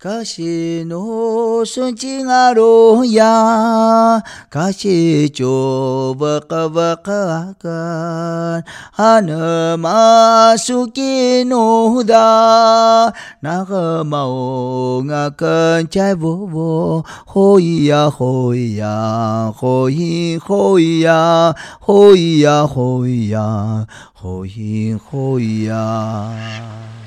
卡西诺顺境阿罗呀，卡西就瓦卡瓦卡卡，哈那玛苏吉诺达，那个玛欧阿肯加沃沃，吼咿呀吼咿呀，吼咿吼咿呀，吼咿呀吼咿呀，吼咿吼咿呀。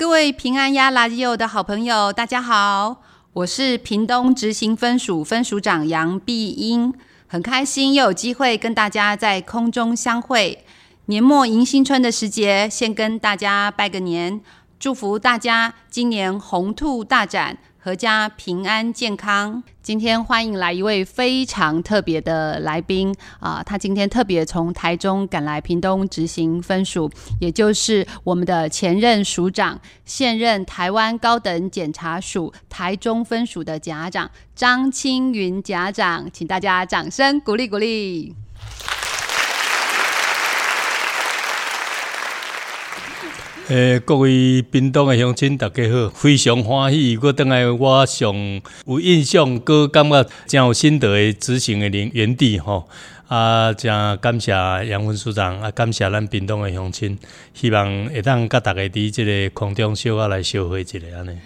各位平安呀垃圾友的好朋友，大家好，我是屏东执行分署分署长杨碧英，很开心又有机会跟大家在空中相会。年末迎新春的时节，先跟大家拜个年，祝福大家今年鸿兔大展。阖家平安健康。今天欢迎来一位非常特别的来宾啊、他今天特别从台中赶来屏东执行分署，也就是我们的前任署长，现任台湾高等检察署台中分署的检察长张青云检察长，请大家掌声鼓励鼓励。诶、各位屏东的乡亲，大家好，非常欢喜，我等来我上有印象，阁感觉真有心得的执行的原原地吼，啊，真感谢杨文署长，啊，感谢咱屏东的乡亲，希望会当甲大家伫即个空中小可来相会一下安尼。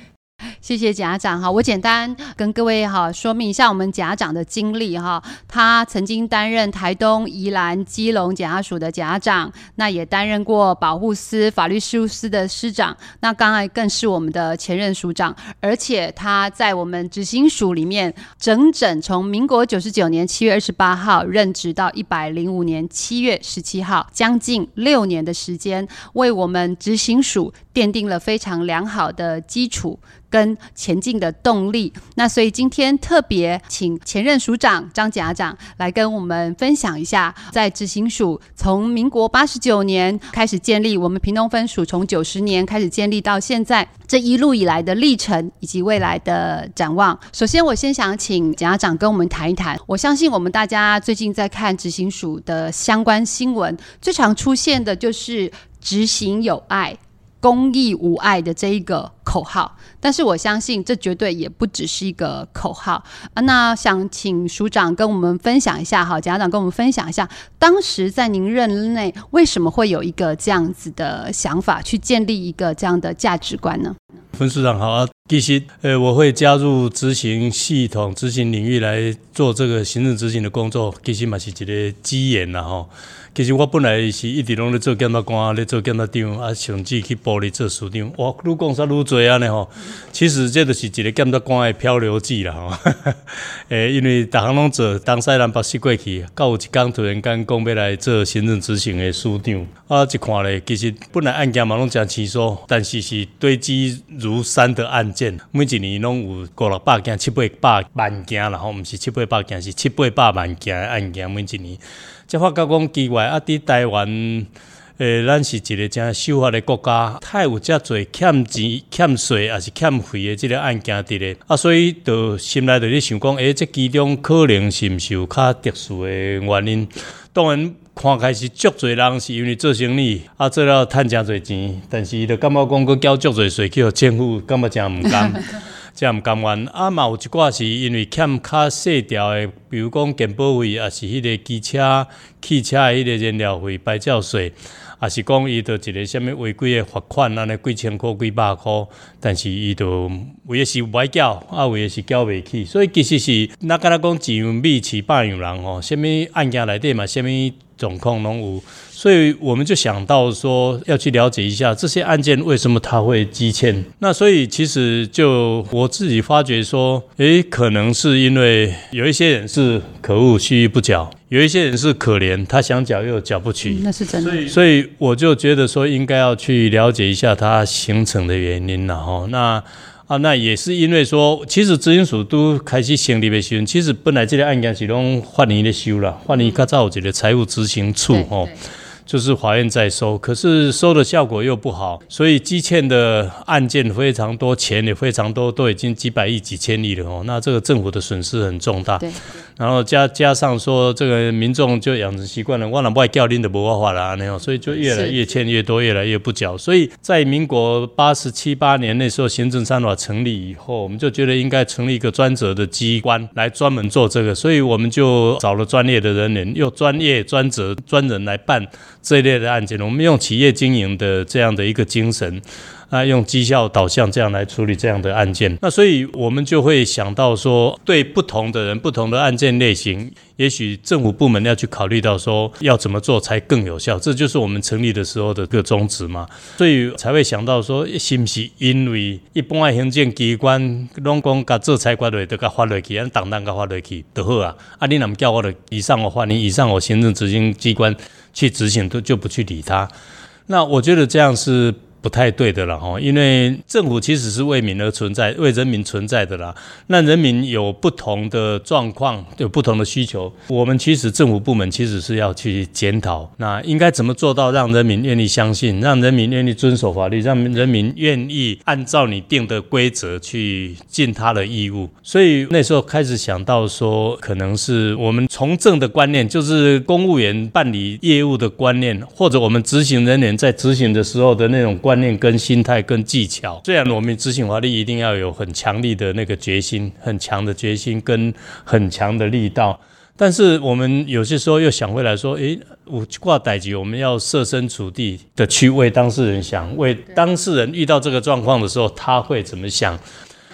谢谢贾长哈，我简单跟各位哈说明一下我们贾长的经历哈。他曾经担任台东、宜兰、基隆检察署的检察长，那也担任过保护司法律事务司的司长，那刚才更是我们的前任署长，而且他在我们执行署里面整整从民国九十九年七月二十八号任职到一百零五年七月十七号，将近六年的时间，为我们执行署奠定了非常良好的基础。跟前进的动力，那所以今天特别请前任署长张检察长来跟我们分享一下，在执行署从民国八十九年开始建立，我们屏东分署从九十年开始建立到现在这一路以来的历程以及未来的展望。首先，我先想请检察长跟我们谈一谈。我相信我们大家最近在看执行署的相关新闻，最常出现的就是执行有爱。公益无碍的这一个口号，但是我相信这绝对也不只是一个口号啊。那想请署长跟我们分享一下，哈，检察长跟我们分享一下，当时在您任内为什么会有一个这样子的想法，去建立一个这样的价值观呢？分署长好啊，其实呃，我会加入执行系统、执行领域来做这个行政执行的工作，其实嘛是一个机缘呐，哈。其实我本来是一直拢咧做检察官，咧做检察长，啊，甚至去部里做署长。哇，愈讲煞愈多安尼吼。其实这就是一个检察官的漂流记啦吼。诶，因为逐项拢做，东西南北西过去，到有一天突然间讲要来做行政执行的署长。啊，一看咧，其实本来案件嘛拢真轻松，但是是堆积如山的案件，每一年拢有五六百件、七八百万件啦吼，毋是七八百件，是七八百万件的案件，每一年。才发觉讲奇怪，啊！伫台湾，诶、咱是一个正守法的国家，太有遮侪欠钱、欠税，还是欠费的这个案件伫咧，啊，所以就心内就咧想讲，诶、欸，这其中可能是毋是有较特殊的原因？当然，看开是足侪人是因为做生意，啊，做了趁诚侪钱，但是伊就感觉讲，佮交足侪税去互政府，感觉诚毋甘。这样唔甘愿，啊嘛有一寡是因为欠较细条的，比如讲健保费，也是迄个机车、汽车迄个燃料费、牌照税，也是讲伊着一个什么违规的罚款，安尼几千块、几百块，但是伊着为的是歹缴，啊为的是缴袂起，所以其实是那敢若讲一样米饲百样人吼，什么案件内底嘛，什么状况拢有。所以我们就想到说，要去了解一下这些案件为什么他会积欠。那所以其实就我自己发觉说，诶，可能是因为有一些人是可恶，蓄意不缴；有一些人是可怜，他想缴又缴不起。嗯，那是真的。所以，所以我就觉得说，应该要去了解一下它形成的原因。然后，那啊，那也是因为说，其实执行署都开始成立的时候，其实本来这个案件是拢法院的收了，法院较早有一个财务执行处吼。就是法院在收，可是收的效果又不好，所以积欠的案件非常多，钱也非常多，都已经几百亿、几千亿了哦。那这个政府的损失很重大。对。然后加加上说这个民众就养成习惯了，我哪不爱叫您的不话了那样，所以就越来越欠越多，越来越不缴。所以在民国八十七八年那时候，行政三法成立以后，我们就觉得应该成立一个专责的机关来专门做这个，所以我们就找了专业的人员，用专业专责专人来办这一类的案件。我们用企业经营的这样的一个精神。那用绩效导向这样来处理这样的案件，那所以我们就会想到说，对不同的人、不同的案件类型，也许政府部门要去考虑到说，要怎么做才更有效，这就是我们成立的时候的个宗旨嘛。所以才会想到说，是不是因为一般的行政机关拢讲甲做裁决的，都甲发落去，按当当甲发落去就好啊。啊，你那么叫我的以上的话，你以上我行政执行机关去执行，都就不去理他。那我觉得这样是。不太对的了哈，因为政府其实是为民而存在，为人民存在的啦。那人民有不同的状况，有不同的需求，我们其实政府部门其实是要去检讨，那应该怎么做到让人民愿意相信，让人民愿意遵守法律，让人民愿意按照你定的规则去尽他的义务。所以那时候开始想到说，可能是我们从政的观念，就是公务员办理业务的观念，或者我们执行人员在执行的时候的那种观。观念跟心态跟技巧，虽然我们执行法律一定要有很强力的那个决心，很强的决心跟很强的力道，但是我们有些时候又想回来说，诶，我挂歹级，我们要设身处地的去为当事人想，为当事人遇到这个状况的时候，他会怎么想？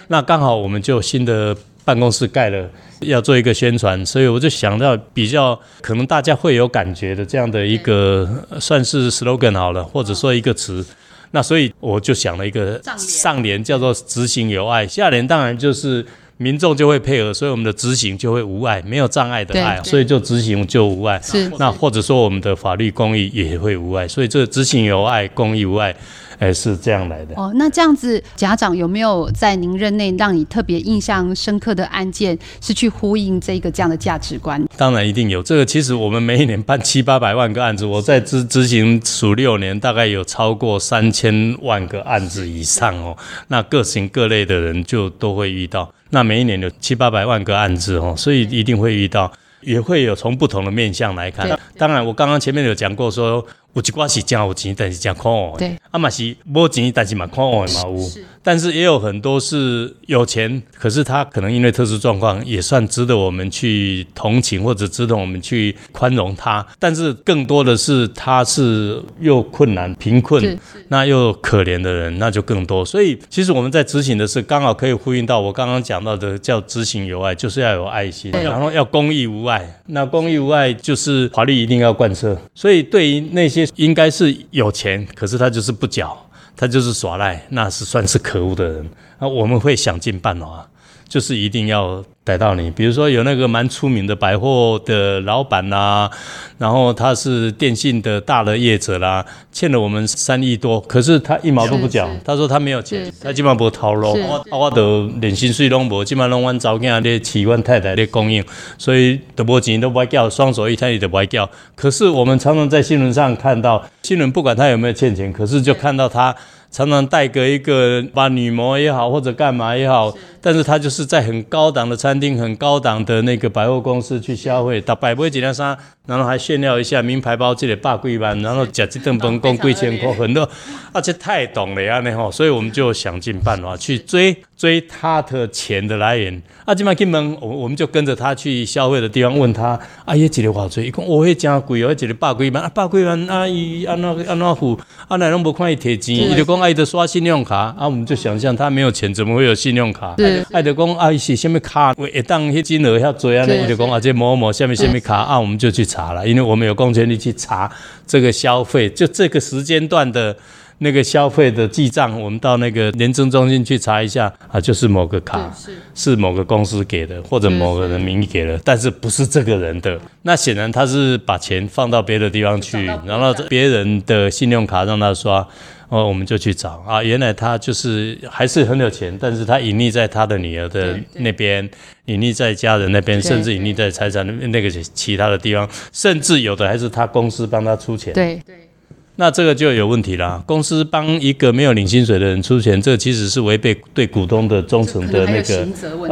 那刚好我们就新的办公室盖了，要做一个宣传，所以我就想到比较可能大家会有感觉的这样的一个算是 slogan 好了，或者说一个词。那所以我就想了一个上联叫做执行有爱，下联当然就是民众就会配合，所以我们的执行就会无碍，没有障碍的爱，所以就执行就无碍。是，那或者说我们的法律公益也会无碍，所以这执行有爱，公益无碍。哎，是这样来的哦。那这样子，家长有没有在您任内让你特别印象深刻的案件，是去呼应这个这样的价值观？当然一定有。这个其实我们每一年办七八百万个案子，我在执执行数六年，大概有超过三千万个案子以上哦。那各型各类的人就都会遇到。那每一年有七八百万个案子哦，所以一定会遇到，也会有从不同的面向来看。当然，我刚刚前面有讲过说。有一寡是真有钱，但是真可恶。对，啊嘛是无钱，但是蛮可恶的嘛有。但是也有很多是有钱，可是他可能因为特殊状况，也算值得我们去同情或者值得我们去宽容他。但是更多的是他是又困难、贫困，那又可怜的人，那就更多。所以其实我们在执行的是刚好可以呼应到我刚刚讲到的，叫执行有爱，就是要有爱心，然后要公益无碍。那公益无碍就是法律一定要贯彻。所以对于那些应该是有钱，可是他就是不缴，他就是耍赖，那是算是可恶的人。那我们会想尽办法，就是一定要。逮到你，比如说有那个蛮出名的百货的老板啦、啊，然后他是电信的大的业者啦，欠了我们三亿多，可是他一毛都不缴，他说他没有钱，他基本上不掏咯，啊我都连薪水拢无，基本上拢阮早囝咧饲阮太太咧供应，所以都无钱都不爱缴，双手一摊也都不爱缴。可是我们常常在新闻上看到，新闻不管他有没有欠钱，可是就看到他常常带个一个把女模也好或者干嘛也好，但是他就是在很高档的餐。厅很高档的那个百货公司去消费，打百买几件衫，然后还炫耀一下名牌包，这里百几万，然后吃一顿饭，共几千块，很多，而且太懂了呀，那吼，所以我们就想尽办法去追追他的钱的来源。啊，今麦进门，我我们就跟着他去消费的地方，问他，啊，一个多少钱？一共我会加贵哦，一个百几万，啊，百几万，啊，伊安那安那付，啊，来拢不看伊提钱，伊就讲爱的刷信用卡，啊，我们就想象他没有钱，怎么会有信用卡？爱就讲啊，是什么卡？一当迄金额遐多啊，你就讲啊，这某某下面什么卡？啊，我们就去查了，因为我们有公权力去查这个消费，就这个时间段的那个消费的记账，我们到那个廉政中心去查一下啊，就是某个卡是某个公司给的，或者某个人名义给的，但是不是这个人的。那显然他是把钱放到别的地方去，然后别人的信用卡让他刷。哦，我们就去找啊，原来他就是还是很有钱，但是他隐匿在他的女儿的那边，隐匿在家人那边，甚至隐匿在财产那那个其他的地方，甚至有的还是他公司帮他出钱。对对。那这个就有问题啦。公司帮一个没有领薪水的人出钱，这其实是违背对股东的忠诚的那个，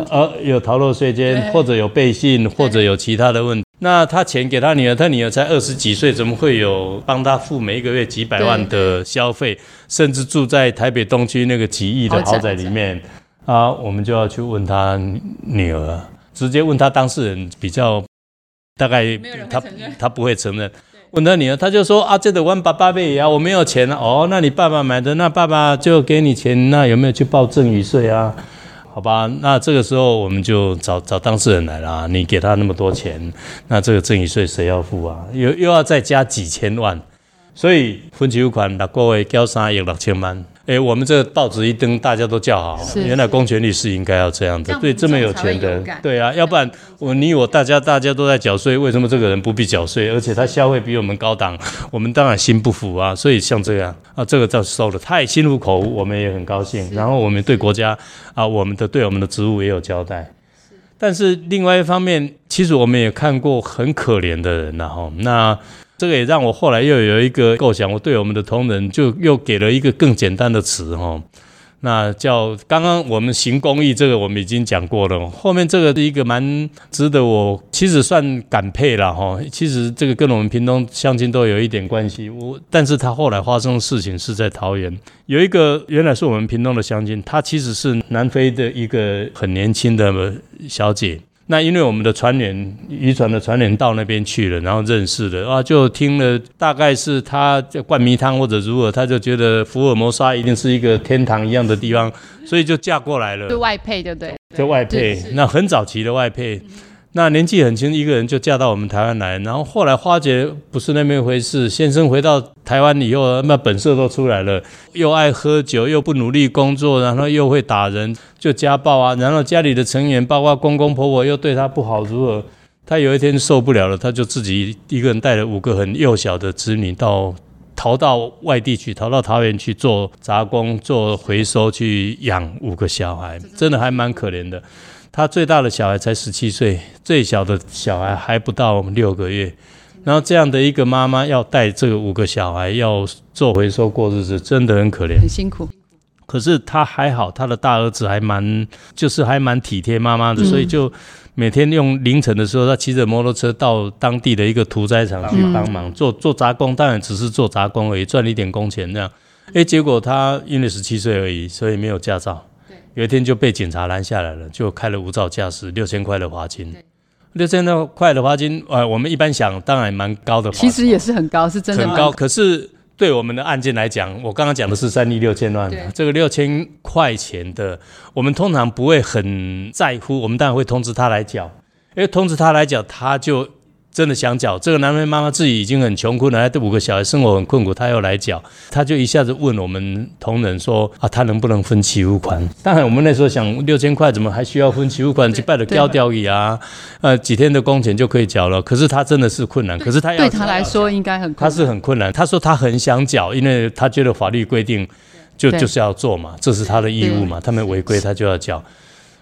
呃，有逃漏税捐，或者有背信，或者有其他的问题。那他钱给他女儿，他女儿才二十几岁，怎么会有帮他付每一个月几百万的消费，甚至住在台北东区那个几亿的豪宅里面啊？我们就要去问他女儿，直接问他当事人比较，大概他他不会承认。问他女儿，他就说啊，这个问爸爸呗呀，我没有钱哦，那你爸爸买的，那爸爸就给你钱，那有没有去报赠与税啊？好吧，那这个时候我们就找找当事人来了。你给他那么多钱，那这个赠与税谁要付啊？又又要再加几千万，所以分期付款六个月交三亿六千万。哎、欸，我们这个报纸一登，大家都叫好。原来公权力是应该要这样的，对这么有钱的，对啊，要不然我你我大家大家都在缴税，为什么这个人不必缴税？而且他消费比我们高档，我们当然心不服啊。所以像这样啊，这个倒是收了，他也心服口服，我们也很高兴。然后我们对国家啊，我们的对我们的职务也有交代。但是另外一方面，其实我们也看过很可怜的人，然后那。这个也让我后来又有一个构想，我对我们的同仁就又给了一个更简单的词哈，那叫刚刚我们行公益，这个我们已经讲过了，后面这个是一个蛮值得我其实算感佩了哈，其实这个跟我们屏东乡亲都有一点关系，我但是他后来发生的事情是在桃园，有一个原来是我们屏东的乡亲，他其实是南非的一个很年轻的小姐。那因为我们的船员，渔船的船员到那边去了，然后认识了啊，就听了大概是他灌迷汤或者如何，他就觉得福尔摩沙一定是一个天堂一样的地方，所以就嫁过来了。就外配，对不对？就外配，那很早期的外配。那年纪很轻，一个人就嫁到我们台湾来，然后后来发觉不是那么一回事。先生回到台湾以后，那本色都出来了，又爱喝酒，又不努力工作，然后又会打人，就家暴啊。然后家里的成员，包括公公婆婆，又对他不好，如何？他有一天受不了了，他就自己一个人带了五个很幼小的子女到逃到外地去，逃到桃园去做杂工，做回收去养五个小孩，真的还蛮可怜的。他最大的小孩才十七岁，最小的小孩还不到六个月，然后这样的一个妈妈要带这个五个小孩要做回收过日子，真的很可怜，很辛苦。可是他还好，他的大儿子还蛮，就是还蛮体贴妈妈的，所以就每天用凌晨的时候，他骑着摩托车到当地的一个屠宰场去帮忙做做杂工，当然只是做杂工而已，赚一点工钱这样。哎，结果他因为十七岁而已，所以没有驾照。有一天就被警察拦下来了，就开了无照驾驶，六千块的罚金。六千多块的罚金，呃，我们一般想，当然蛮高的。其实也是很高，是真的很高。可是对我们的案件来讲，我刚刚讲的是三亿六千万，这个六千块钱的，我们通常不会很在乎，我们当然会通知他来缴，因为通知他来缴，他就。真的想缴，这个男人妈妈自己已经很穷困了，还带五个小孩，生活很困苦，她要来缴，她就一下子问我们同仁说啊，她能不能分期付款？当然，我们那时候想六千块怎么还需要分期付款？几百的吊吊椅啊，呃，几天的工钱就可以缴了。可是她真的是困难，可是她要对她来说应该很困难，她是很困难。她说他很想缴，因为他觉得法律规定就就是要做嘛，这是他的义务嘛，他们违规他就要缴。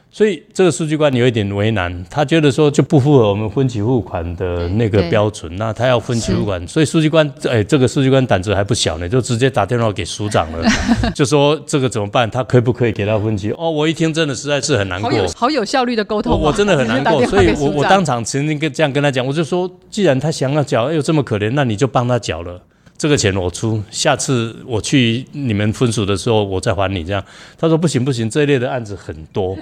所以这个书记官有一点为难，他觉得说就不符合我们分期付款的那个标准，那他要分期付款，所以书记官哎，这个书记官胆子还不小呢，就直接打电话给署长了，就说这个怎么办？他可不可以给他分期？哦，我一听真的实在是很难过，好有，好有效率的沟通，我真的很难过，所以我我当场曾经跟这样跟他讲，我就说，既然他想要缴，又这么可怜，那你就帮他缴了。这个钱我出，下次我去你们分署的时候，我再还你。这样，他说不行不行，这一类的案子很多，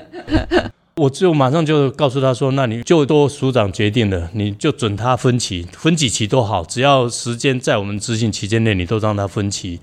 我就马上就告诉他说，那你就都署长决定了，你就准他分期，分几期都好，只要时间在我们执行期间内，你都让他分期。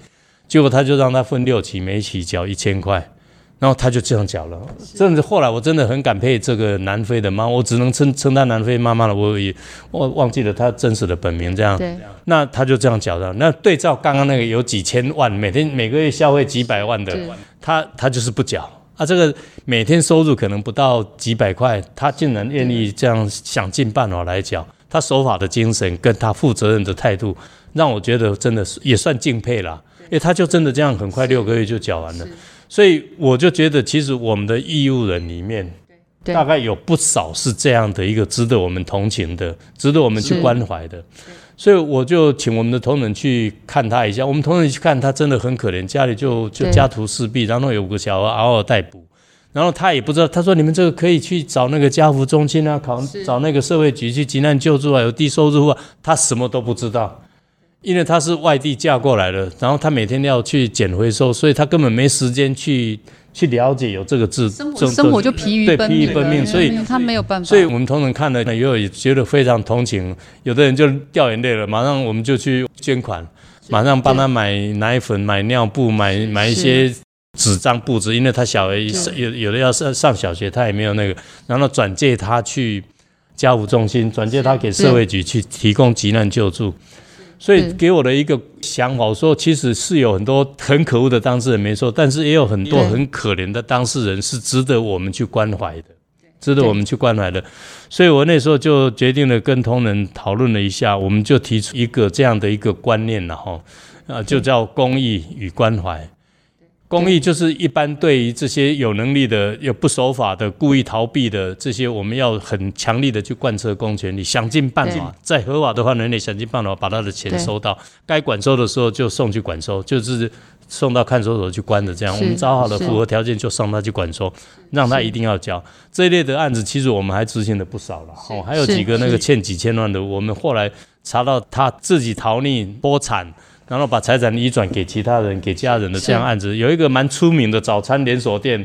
结果他就让他分六期，每期缴一千块。然后他就这样讲了，甚至后来我真的很感佩这个南非的妈，我只能称称她南非妈妈了，我也忘忘记了她真实的本名。这样，对那他就这样讲的。那对照刚刚那个有几千万，每天每个月消费几百万的，他他就是不缴啊。这个每天收入可能不到几百块，他竟然愿意这样想尽办法来缴。他守法的精神跟他负责任的态度，让我觉得真的是也算敬佩了。因为他就真的这样，很快六个月就缴完了。所以我就觉得，其实我们的义务人里面，大概有不少是这样的一个值得我们同情的，值得我们去关怀的。所以我就请我们的同仁去看他一下。我们同仁去看他，真的很可怜，家里就就家徒四壁，然后有个小孩嗷嗷待哺，然后他也不知道。他说：“你们这个可以去找那个家扶中心啊，考找那个社会局去急难救助啊，有低收入啊。”他什么都不知道，因为他是外地嫁过来的，然后他每天要去捡回收，所以他根本没时间去。去了解有这个字，生活，生活就疲于奔命，疲于奔命，所以他没有办法。所以我们同仁看了，也有觉得非常同情。有的人就掉眼泪了，马上我们就去捐款，马上帮他买奶粉、买尿布、买买一些纸张布子，因为他小孩有有的要上上小学，他也没有那个，然后转借他去家务中心，转借他给社会局去提供急难救助。所以给我的一个想法，我说其实是有很多很可恶的当事人，没错，但是也有很多很可怜的当事人是值得我们去关怀的，值得我们去关怀的。所以我那时候就决定了跟同仁讨论了一下，我们就提出一个这样的一个观念了哈，啊，就叫公益与关怀。公益就是一般对于这些有能力的、又不守法的、故意逃避的这些，我们要很强力的去贯彻公权力，想尽办法，在合法的话，人类想尽办法把他的钱收到，该管收的时候就送去管收，就是送到看守所去关的这样。我们找好了符合条件就送他去管收，让他一定要交。这一类的案子其实我们还执行的不少了，哦，还有几个那个欠几千万的，我们后来查到他自己逃匿脱产。然后把财产移转给其他人、给家人的这样案子，有一个蛮出名的早餐连锁店，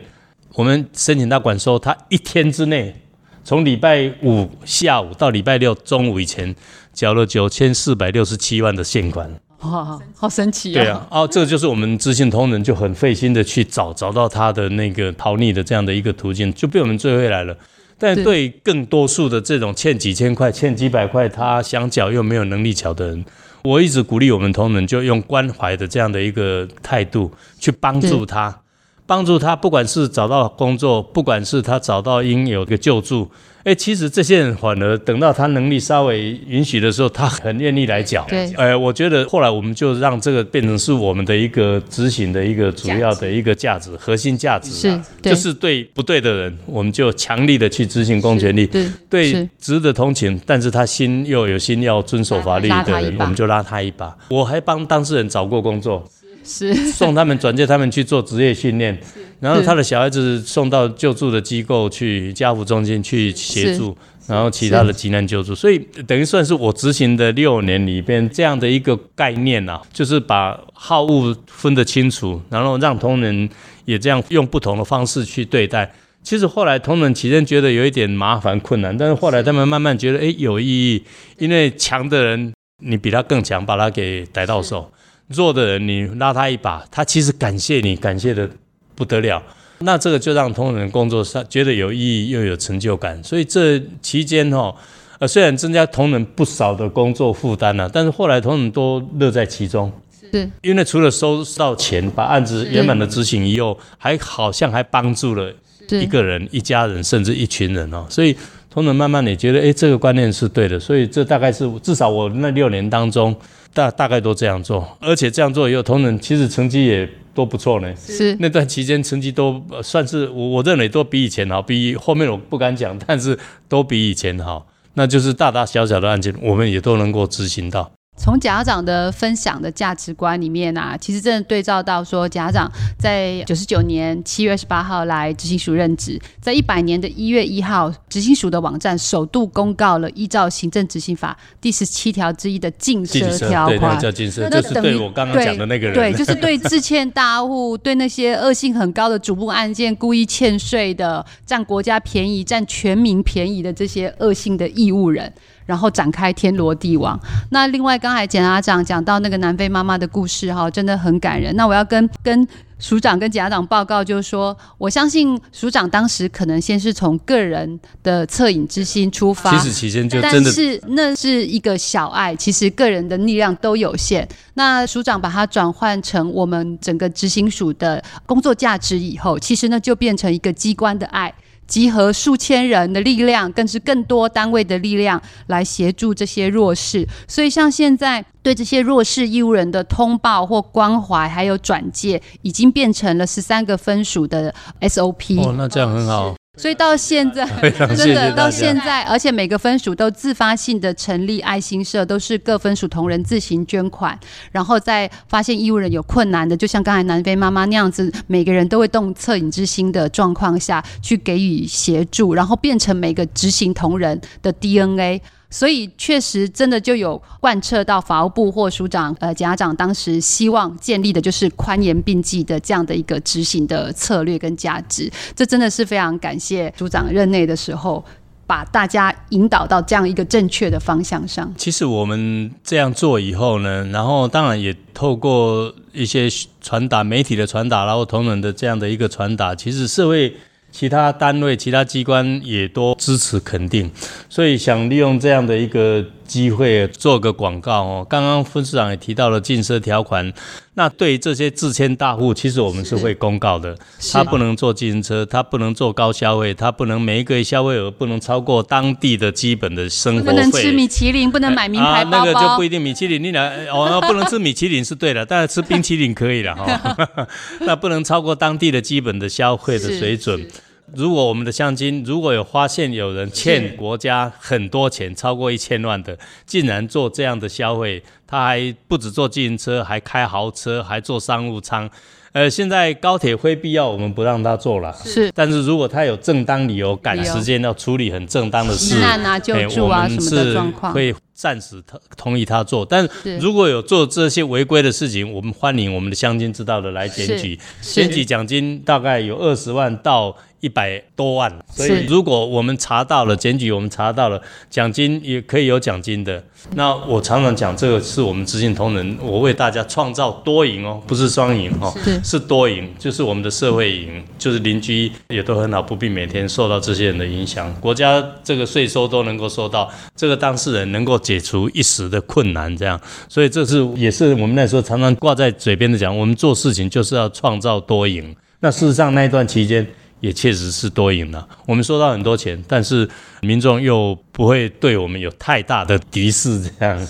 我们申请他管收，他一天之内，从礼拜五下午到礼拜六中午以前，缴了九千四百六十七万的现款。哇，好神奇啊！对啊，哦，这个就是我们知信通人就很费心的去找，找到他的那个逃匿的这样的一个途径，就被我们追回来了。但对更多数的这种欠几千块、欠几百块，他想缴又没有能力缴的人。我一直鼓励我们同仁，就用关怀的这样的一个态度去帮助他，帮助他，不管是找到工作，不管是他找到应有的救助。哎，其实这些人反而等到他能力稍微允许的时候，他很愿意来缴。对，呃，我觉得后来我们就让这个变成是我们的一个执行的一个主要的一个价值，核心价值。是，就是对不对的人，我们就强力的去执行公权力。对，对，值得同情，但是他心又有心要遵守法律的人，我们就拉他一把。我还帮当事人找过工作。是。送他们转介他们去做职业训练，然后他的小孩子送到救助的机构去家扶中心去协助，然后其他的急难救助，所以等于算是我执行的六年里边这样的一个概念啊，就是把好恶分得清楚，然后让同仁也这样用不同的方式去对待。其实后来同仁起先觉得有一点麻烦困难，但是后来他们慢慢觉得哎有意义，因为强的人你比他更强，把他给逮到手。弱的人，你拉他一把，他其实感谢你，感谢的不得了。那这个就让同仁工作上觉得有意义又有成就感。所以这期间哈，呃，虽然增加同仁不少的工作负担了，但是后来同仁都乐在其中。是，因为除了收到钱，把案子圆满的执行以后，还好像还帮助了一个人、一家人，甚至一群人哦。所以同仁慢慢也觉得，哎，这个观念是对的。所以这大概是至少我那六年当中。大大概都这样做，而且这样做以后，同仁其实成绩也都不错呢。是那段期间成绩都算是我我认为都比以前好，比后面我不敢讲，但是都比以前好。那就是大大小小的案件，我们也都能够执行到。从检察长的分享的价值观里面啊，其实真的对照到说，检察长在九十九年七月二十八号来执行署任职，在一百年的一月一号，执行署的网站首度公告了依照行政执行法第十七条之一的禁奢条款，对，叫禁奢，就是对我刚刚讲的那个人，对，就是对致欠大户、对那些恶性很高的主簿案件、故意欠税的、占国家便宜、占全民便宜的这些恶性的义务人。然后展开天罗地网。那另外，刚才检察长讲到那个南非妈妈的故事，哈，真的很感人。那我要跟跟署长跟检察长报告，就是说，我相信署长当时可能先是从个人的恻隐之心出发，其实起先就真的是那是一个小爱，其实个人的力量都有限。那署长把它转换成我们整个执行署的工作价值以后，其实呢就变成一个机关的爱。集合数千人的力量，更是更多单位的力量来协助这些弱势。所以，像现在对这些弱势义务人的通报或关怀，还有转介，已经变成了十三个分署的 SOP。哦，那这样很好。所以到现在，真的到现在，而且每个分署都自发性的成立爱心社，都是各分署同仁自行捐款，然后在发现义务人有困难的，就像刚才南非妈妈那样子，每个人都会动恻隐之心的状况下去给予协助，然后变成每个执行同仁的 DNA。所以确实真的就有贯彻到法务部或署长、呃检察长当时希望建立的，就是宽严并济的这样的一个执行的策略跟价值。这真的是非常感谢署长任内的时候，把大家引导到这样一个正确的方向上。其实我们这样做以后呢，然后当然也透过一些传达、媒体的传达，然后同仁的这样的一个传达，其实社会。其他单位、其他机关也都支持肯定，所以想利用这样的一个机会做个广告哦。刚刚分市长也提到了禁车条款，那对于这些自签大户，其实我们是会公告的。他不能做自行车，他不能做高消费，他不能每一个消费额不能超过当地的基本的生活费。不能吃米其林，不能买名牌包包。啊，那个就不一定。米其林你俩哦，不能吃米其林是对的，但是吃冰淇淋可以了哈。那不能超过当地的基本的消费的水准。如果我们的乡亲如果有发现有人欠国家很多钱，超过一千万的，竟然做这样的消费，他还不止坐自行车，还开豪车，还坐商务舱。呃，现在高铁非必要，我们不让他做了。是，但是如果他有正当理由赶时间要处理很正当的事，难啊救助啊什么的状况，会暂时他同意他做。但如果有做这些违规的事情，我们欢迎我们的乡亲知道的来检举，检举奖金大概有二十万到。一百多万，所以如果我们查到了检举，我们查到了奖金也可以有奖金的。那我常常讲，这个是我们执行同仁，我为大家创造多赢哦，不是双赢哦，是多赢，就是我们的社会赢，就是邻居也都很好，不必每天受到这些人的影响，国家这个税收都能够收到，这个当事人能够解除一时的困难，这样，所以这是也是我们那时候常常挂在嘴边的讲，我们做事情就是要创造多赢。那事实上那一段期间。也确实是多赢了，我们收到很多钱，但是民众又不会对我们有太大的敌视，这样。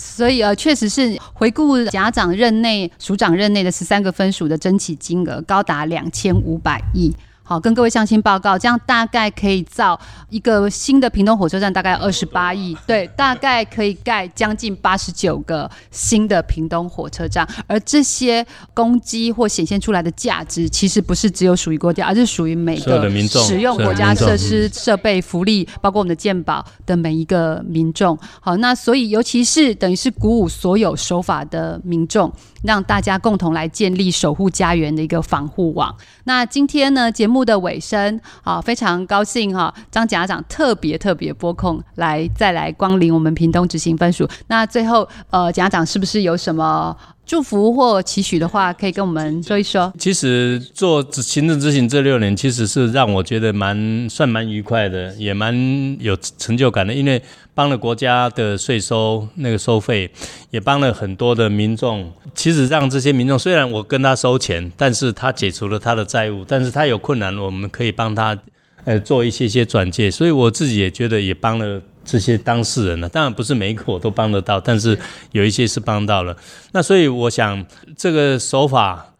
所以呃，确实是回顾家长任内、署长任内的十三个分署的争取金额高达两千五百亿。好，跟各位相亲报告，这样大概可以造一个新的屏东火车站，大概二十八亿，对，大概可以盖将近八十九个新的屏东火车站。而这些攻击或显现出来的价值，其实不是只有属于国家，而是属于每个使用国家设施、设备、福利，包括我们的健保的每一个民众。好，那所以尤其是等于是鼓舞所有守法的民众。让大家共同来建立守护家园的一个防护网。那今天呢，节目的尾声，啊，非常高兴哈，张检察长特别特别拨空来再来光临我们屏东执行分署。那最后，呃，检察长是不是有什么？祝福或期许的话，可以跟我们说一说。其实做行政执行这六年，其实是让我觉得蛮算蛮愉快的，也蛮有成就感的。因为帮了国家的税收那个收费，也帮了很多的民众。其实让这些民众，虽然我跟他收钱，但是他解除了他的债务，但是他有困难，我们可以帮他呃做一些些转介。所以我自己也觉得也帮了。这些当事人呢，当然不是每一个我都帮得到，但是有一些是帮到了。那所以我想，这个手法、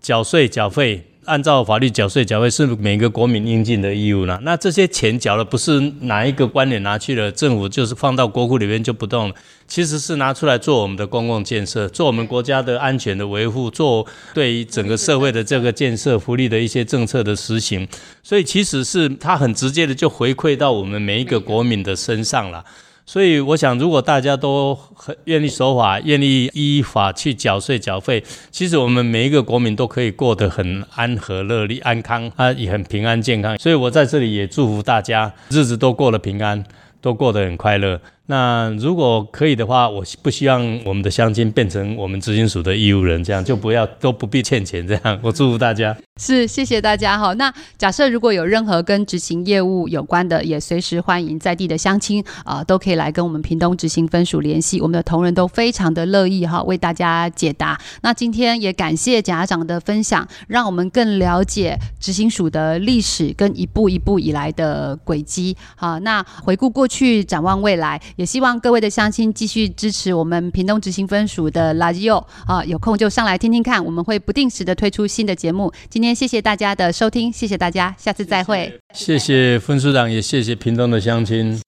缴税、缴费。按照法律缴税缴费是每个国民应尽的义务呢。那这些钱缴了，不是哪一个官员拿去了，政府就是放到国库里面就不动了。其实是拿出来做我们的公共建设，做我们国家的安全的维护，做对于整个社会的这个建设、福利的一些政策的实行。所以其实是它很直接的就回馈到我们每一个国民的身上了。所以我想，如果大家都很愿意守法，愿意依法去缴税缴费，其实我们每一个国民都可以过得很安和乐利、安康啊，也很平安健康。所以我在这里也祝福大家，日子都过得平安，都过得很快乐。那如果可以的话，我不希望我们的乡亲变成我们执行署的义务人，这样就不要都不必欠钱，这样我祝福大家。是，谢谢大家哈。那假设如果有任何跟执行业务有关的，也随时欢迎在地的乡亲啊，都可以来跟我们屏东执行分署联系，我们的同仁都非常的乐意哈，为大家解答。那今天也感谢检察长的分享，让我们更了解执行署的历史跟一步一步以来的轨迹。好，那回顾过去，展望未来。也希望各位的乡亲继续支持我们屏东执行分署的 Radio 啊，有空就上来听听看，我们会不定时的推出新的节目。今天谢谢大家的收听，谢谢大家，下次再会。谢谢分署长，也谢谢屏东的乡亲。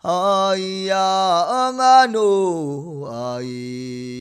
啊依呀啊奴啊依